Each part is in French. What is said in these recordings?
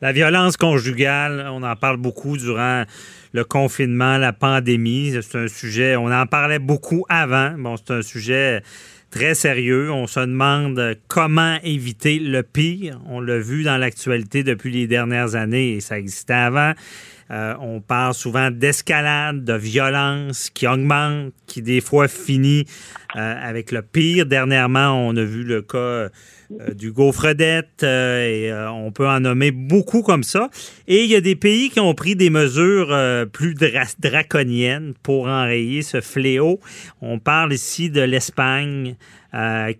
La violence conjugale, on en parle beaucoup durant le confinement, la pandémie. C'est un sujet, on en parlait beaucoup avant. Bon, c'est un sujet très sérieux. On se demande comment éviter le pire. On l'a vu dans l'actualité depuis les dernières années et ça existait avant. Euh, on parle souvent d'escalade, de violence qui augmente, qui des fois finit euh, avec le pire. Dernièrement, on a vu le cas euh, du gaufredette et on peut en nommer beaucoup comme ça. Et il y a des pays qui ont pris des mesures plus draconiennes pour enrayer ce fléau. On parle ici de l'Espagne.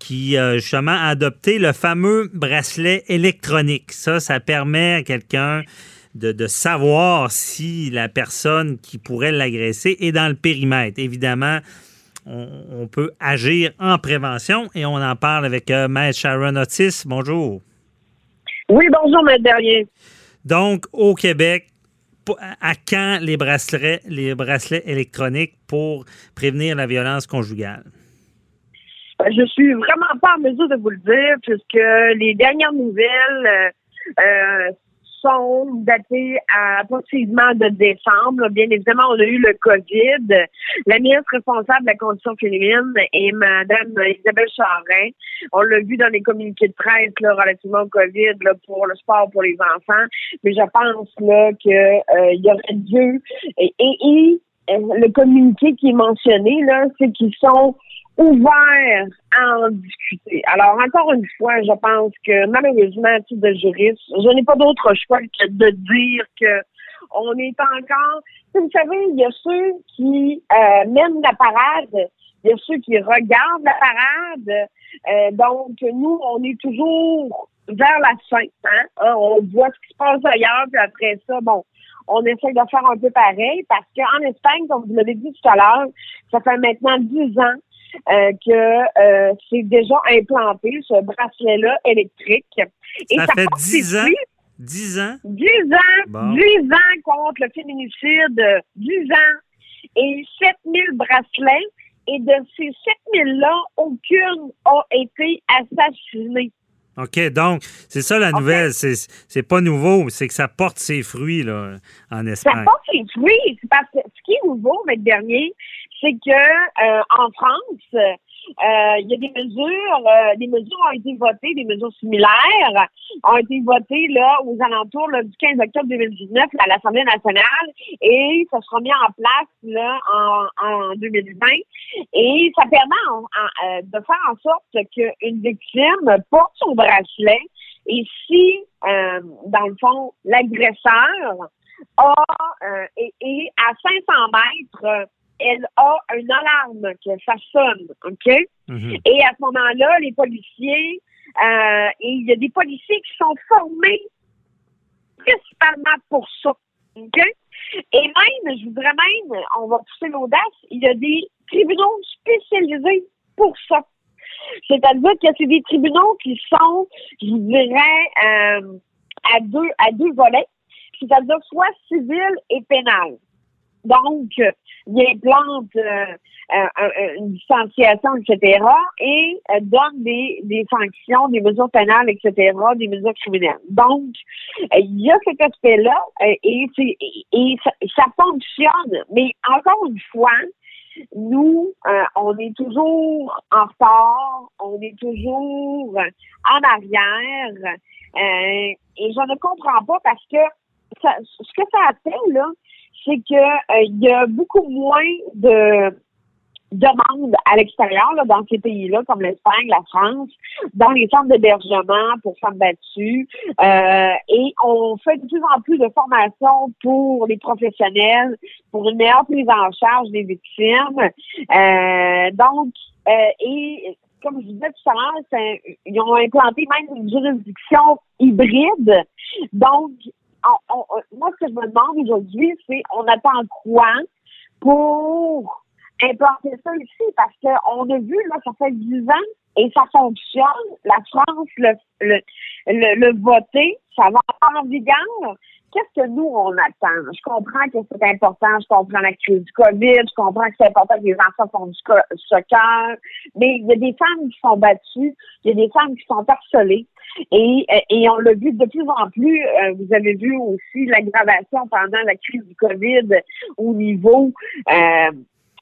qui justement a adopté le fameux bracelet électronique. Ça, ça permet à quelqu'un de, savoir si la personne qui pourrait l'agresser est dans le périmètre. Évidemment, on, peut agir en prévention et on en parle avec euh, Maître Sharon Otis. Bonjour. Oui, bonjour, Maître Derrier. Donc, au Québec, à quand les bracelets, les bracelets électroniques pour prévenir la violence conjugale? Ben, je suis vraiment pas en mesure de vous le dire puisque les dernières nouvelles euh, euh, sont datés à approximativement de décembre. Bien évidemment, on a eu le COVID. La ministre responsable de la condition féminine est Mme Isabelle Charrin. On l'a vu dans les communiqués de presse là, relativement au COVID là, pour le sport pour les enfants. Mais je pense là que euh, y aurait dû et, et, et le communiqué qui est mentionné là, c'est qu'ils sont ouvert à en discuter. Alors, encore une fois, je pense que malheureusement, à titre de juriste, je n'ai pas d'autre choix que de dire que on est encore. Vous savez, il y a ceux qui euh, mènent la parade, il y a ceux qui regardent la parade. Euh, donc, nous, on est toujours vers la fin. Hein? hein? On voit ce qui se passe ailleurs, puis après ça, bon, on essaie de faire un peu pareil parce qu'en Espagne, comme vous l'avez dit tout à l'heure, ça fait maintenant dix ans euh, que euh, c'est déjà implanté, ce bracelet-là électrique. Et ça, fait 10 ans? 10 ans? 10 ans, 10 ans contre le féminicide, 10 ans et 7000 bracelets. Et de ces 7000-là, aucune a été assassinée. OK, donc, c'est ça la nouvelle. C'est pas nouveau, c'est que ça porte ses fruits là, en Espagne. Ça porte ses fruits. Parce que ce qui est nouveau, mais dernier, c'est que euh, en France, euh, il y a des mesures, euh, des mesures ont été votées, des mesures similaires ont été votées là aux alentours du 15 octobre 2019 à l'Assemblée nationale et ça sera mis en place là en, en 2020 et ça permet de faire en sorte qu'une victime porte son bracelet et si dans le fond l'agresseur a et, à 500 mètres elle a une alarme que ça sonne, OK? Mhm. Et à ce moment-là, les policiers, euh, et il y a des policiers qui sont formés principalement pour ça, OK? Et même, je voudrais même, on va pousser l'audace, il y a des tribunaux spécialisés pour ça. C'est-à-dire que c'est des tribunaux qui sont, je dirais, euh, à deux à deux volets, c'est-à-dire soit civil et pénal. Donc, il implante euh, euh, une distanciation, etc., et euh, donne des, des sanctions, des mesures pénales, etc., des mesures criminelles. Donc, il y a cet aspect-là, et, ça, ça, fonctionne. Mais encore une fois, nous, on est toujours en retard, on est toujours en arrière, et je ne comprends pas parce que ce que ça a fait, là, c'est que euh, y a beaucoup moins de demandes à l'extérieur, dans ces pays-là, comme l'Espagne, la France, dans les centres d'hébergement pour femmes battues. Euh, et on fait de plus en plus de formations pour les professionnels, pour une meilleure prise en charge des victimes. Euh, donc, et comme je disais tout à l'heure, ils ont implanté même une juridiction hybride. Donc, moi, ce que je me demande aujourd'hui, c'est on attend quoi pour implanter ça ici? Parce qu'on a vu, là, ça fait 10 ans et ça fonctionne. La France, le, le, le, voter, ça va en vigueur qu'est-ce que nous, on attend? Je comprends que c'est important, je comprends la crise du COVID, je comprends que c'est important que les enfants font du soccer, mais il y a des femmes qui sont battues, il y a des femmes qui sont harcelées. Et, et on l'a vu de plus en plus, euh, vous avez vu aussi l'aggravation pendant la crise du COVID au niveau euh,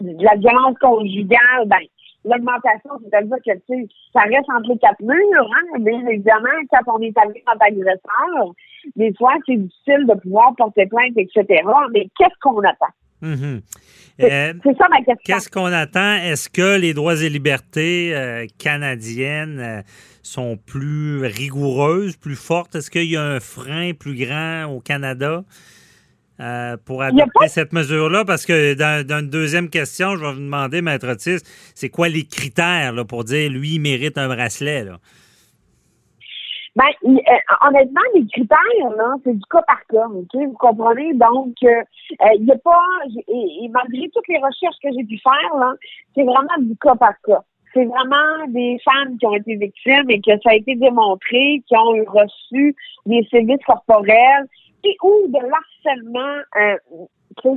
de la violence conjugale. Ben, l'augmentation, c'est-à-dire que, tu ça reste entre les quatre murs, hein, mais évidemment, quand on est avec notre agresseur, des fois, c'est difficile de pouvoir porter plainte, etc. Mais qu'est-ce qu'on attend? Mhm. Euh, c'est ça ma question. Qu'est-ce qu'on attend? Est-ce que les droits et libertés euh, canadiennes euh, sont plus rigoureuses, plus fortes? Est-ce qu'il y a un frein plus grand au Canada? Pour adopter cette mesure-là? Parce que dans, une deuxième question, je vais vous demander, Maître Otis, c'est quoi les critères là, pour dire lui, il mérite un bracelet? Là? Ben, euh, honnêtement, les critères, là, c'est du cas par cas, OK? Vous comprenez? Donc, euh, il n'y a pas, et, malgré toutes les recherches que j'ai pu faire, là, c'est vraiment du cas par cas. C'est vraiment des femmes qui ont été victimes et que ça a été démontré, qui ont reçu des services corporels, ou de l'harcèlement euh,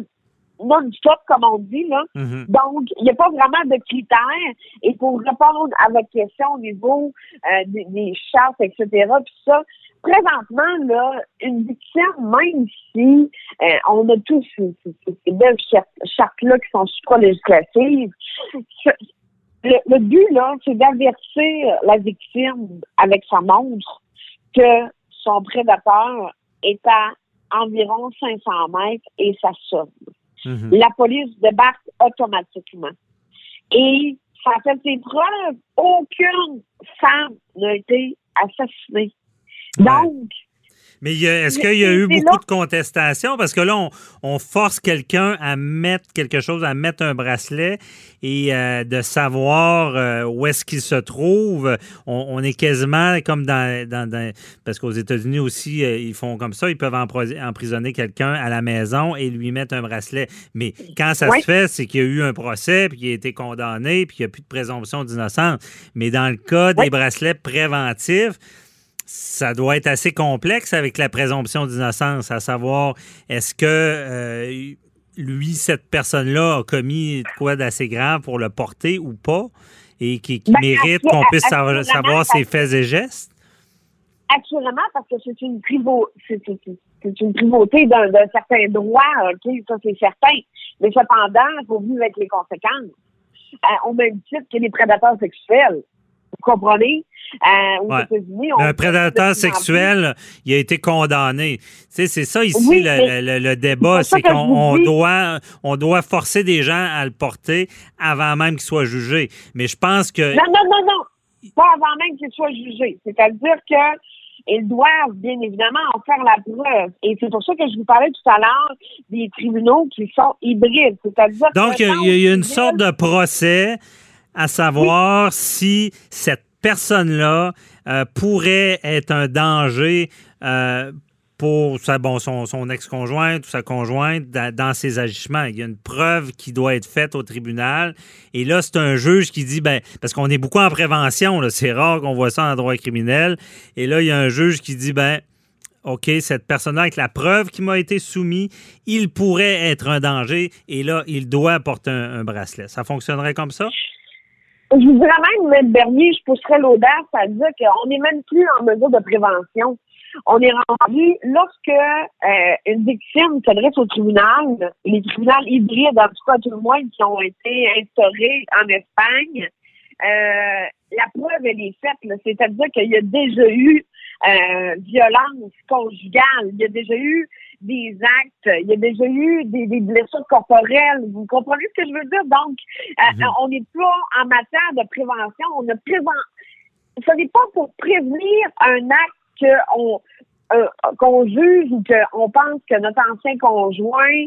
non-stop, comme on dit. Là. Mm-hmm. Donc, il n'y a pas vraiment de critères. Et pour répondre à votre question au niveau euh, des, des, chartes, etc., puis ça, présentement, là, une victime, même si euh, on a tous ces, belles chartes-là qui sont supra-législatives, le, le, but, là, c'est d'avertir la victime avec sa montre que son prédateur est à environ 500 mètres et ça sonne. Mhm. La police débarque automatiquement. Et ça fait ses preuves. Aucune femme n'a été assassinée. Donc, mais est-ce qu'il y a eu beaucoup de contestations? Parce que là, on, force quelqu'un à mettre quelque chose, à mettre un bracelet et euh, de savoir euh, où est-ce qu'il se trouve. On, est quasiment comme dans... dans, parce qu'aux États-Unis aussi, euh, ils font comme ça. Ils peuvent emprisonner quelqu'un à la maison et lui mettre un bracelet. Mais quand ça se fait, c'est qu'il y a eu un procès, puis qu'il a été condamné, puis qu'il n'y a plus de présomption d'innocence. Mais dans le cas des bracelets préventifs, ça doit être assez complexe avec la présomption d'innocence, à savoir est-ce que euh, lui, cette personne-là, a commis quoi d'assez grave pour le porter ou pas et qui, ben, mérite qu'on puisse savoir, ses faits et gestes? Actuellement, parce que c'est une, une primauté d'un certain droit, ça c'est certain. Mais cependant, il faut vivre avec les conséquences. Euh, au même titre que les prédateurs sexuels. Vous comprenez? Euh, un prédateur sexuel, il a été condamné. c'est ça ici le, débat, c'est qu'on doit, on doit forcer des gens à le porter avant même qu'il soit jugé. Mais je pense que... Non, non, non, non. Pas avant même qu'il soit jugé. C'est-à-dire que ils doivent bien évidemment en faire la preuve. Et c'est pour ça que je vous parlais tout à l'heure des tribunaux qui sont hybrides. C'est-à-dire Donc, il y, a une sorte de procès à savoir si cette personne-là euh, pourrait être un danger euh, pour bon, son, son ex-conjointe ou sa conjointe dans, ses agissements. Il y a une preuve qui doit être faite au tribunal. Et là, c'est un juge qui dit, ben, parce qu'on est beaucoup en prévention, c'est rare qu'on voit ça en droit criminel. Et là, il y a un juge qui dit, ben, OK, cette personne-là, avec la preuve qui m'a été soumise, il pourrait être un danger et là, il doit porter un bracelet. Ça fonctionnerait comme ça? Je vous dirais même, M. Bernier, je pousserais l'audace à dire qu'on n'est même plus en mesure de prévention. On est rendu, lorsque euh, une victime s'adresse au tribunal, les tribunaux hybrides, en tout cas tout le moins, qui ont été instaurés en Espagne, euh, la preuve, elle est faite. C'est-à-dire qu'il y a déjà eu euh, violence conjugale, il y a déjà eu des actes, il y a déjà eu des, blessures corporelles. Vous comprenez ce que je veux dire? Donc, euh, mhm. on n'est pas en matière de prévention. On ne prévent. Ce n'est pas pour prévenir un acte qu'on euh, qu'on juge ou qu'on pense que notre ancien conjoint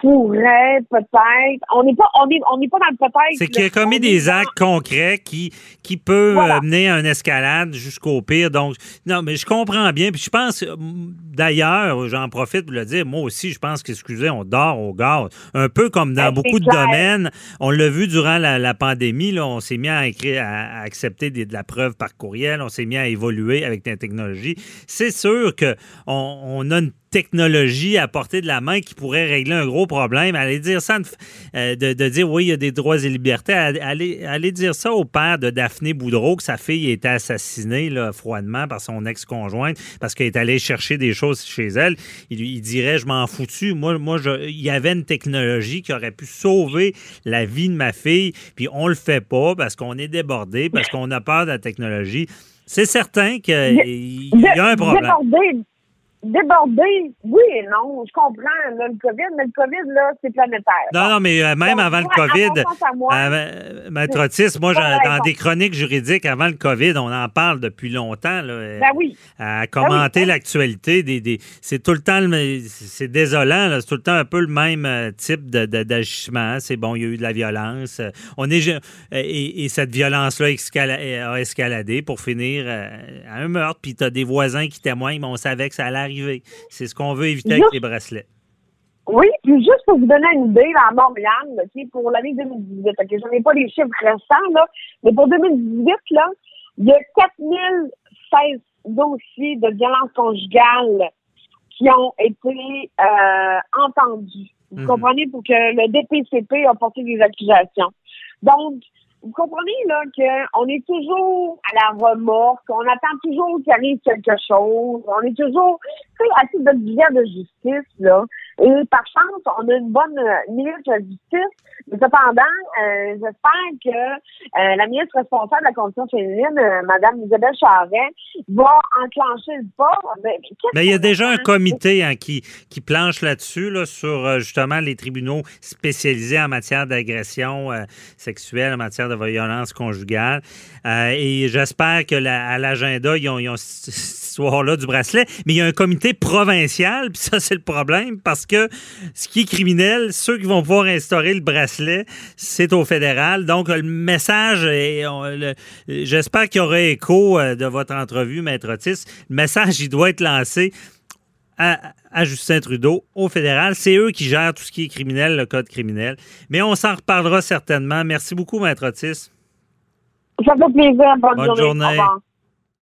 pourrait peut-être. On n'est pas, on est, on n'est pas dans le peut-être. C'est qu'il a commis des actes concrets qui, qui peuvent mener à une escalade jusqu'au pire. Donc, non, mais je comprends bien. Puis je pense, d'ailleurs, j'en profite pour le dire, moi aussi, je pense qu'excusez, on dort au gaz. Un peu comme dans ben, beaucoup de domaines. On l'a vu durant la, pandémie, là, on s'est mis à écrire, à, accepter de la preuve par courriel, on s'est mis à évoluer avec la technologie. C'est sûr qu'on on a une technologie à portée de la main qui pourrait régler un gros problème. Aller dire ça, euh, de, dire oui, il y a des droits et libertés, aller, aller dire ça au père de Daphné Boudreau que sa fille a été assassinée là, froidement par son ex-conjointe parce qu'elle est allée chercher des choses chez elle, il, il dirait je m'en foutu. Moi, moi je, il y avait une technologie qui aurait pu sauver la vie de ma fille, puis on le fait pas parce qu'on est débordé, parce qu'on a peur de la technologie. C'est certain qu'il y a un problème. Débordé, oui et non. Je comprends le COVID, mais le COVID, là, c'est planétaire. Non, non, mais euh, même avant le COVID, moi, euh, Maître Otis, moi, dans des chroniques juridiques avant le COVID, on en parle depuis longtemps. Là, ben oui. À ben commenter l'actualité. Des, des c'est tout le temps, c'est désolant, c'est tout le temps un peu le même euh, type d'agissement. c'est bon, il y a eu de la violence. On est, et, cette violence-là a escaladé pour finir à un meurtre. Puis tu as des voisins qui témoignent, mais on savait que ça allait c'est ce qu'on veut éviter avec les bracelets. Oui, puis juste pour vous donner une idée, à Montréal, pour l'année 2018, OK, j'en ai pas les chiffres récents, là, mais pour 2018, là, il y a 4016 dossiers de violence conjugale qui ont été euh, entendus. Vous mhm. comprenez? Pour que le DPCP a porté des accusations. Donc, vous comprenez là qu'on est toujours à la remorque, on attend toujours qu'il arrive quelque chose, on est toujours à titre de de justice là. Et par chance, on a une bonne euh, ministre de la Justice. Mais cependant, euh, j'espère que euh, la ministre responsable de la condition féminine, Mme Isabelle Charret, va enclencher le pas. Mais, il y a déjà un comité hein, qui, qui planche là-dessus, là, sur justement les tribunaux spécialisés en matière d'agression sexuelle, en matière de violence conjugale. et j'espère que à l'agenda, ils ont, ils ont cette histoire-là du bracelet. Mais il y a un comité provincial, puis ça, c'est le problème, parce que ce qui est criminel, ceux qui vont pouvoir instaurer le bracelet, c'est au fédéral. Donc, le message, j'espère qu'il y aura écho euh, de votre entrevue, Maître Otis. Le message, il doit être lancé à, Justin Trudeau, au fédéral. C'est eux qui gèrent tout ce qui est criminel, le code criminel. Mais on s'en reparlera certainement. Merci beaucoup, Maître Otis. Ça fait plaisir. Bonne, journée.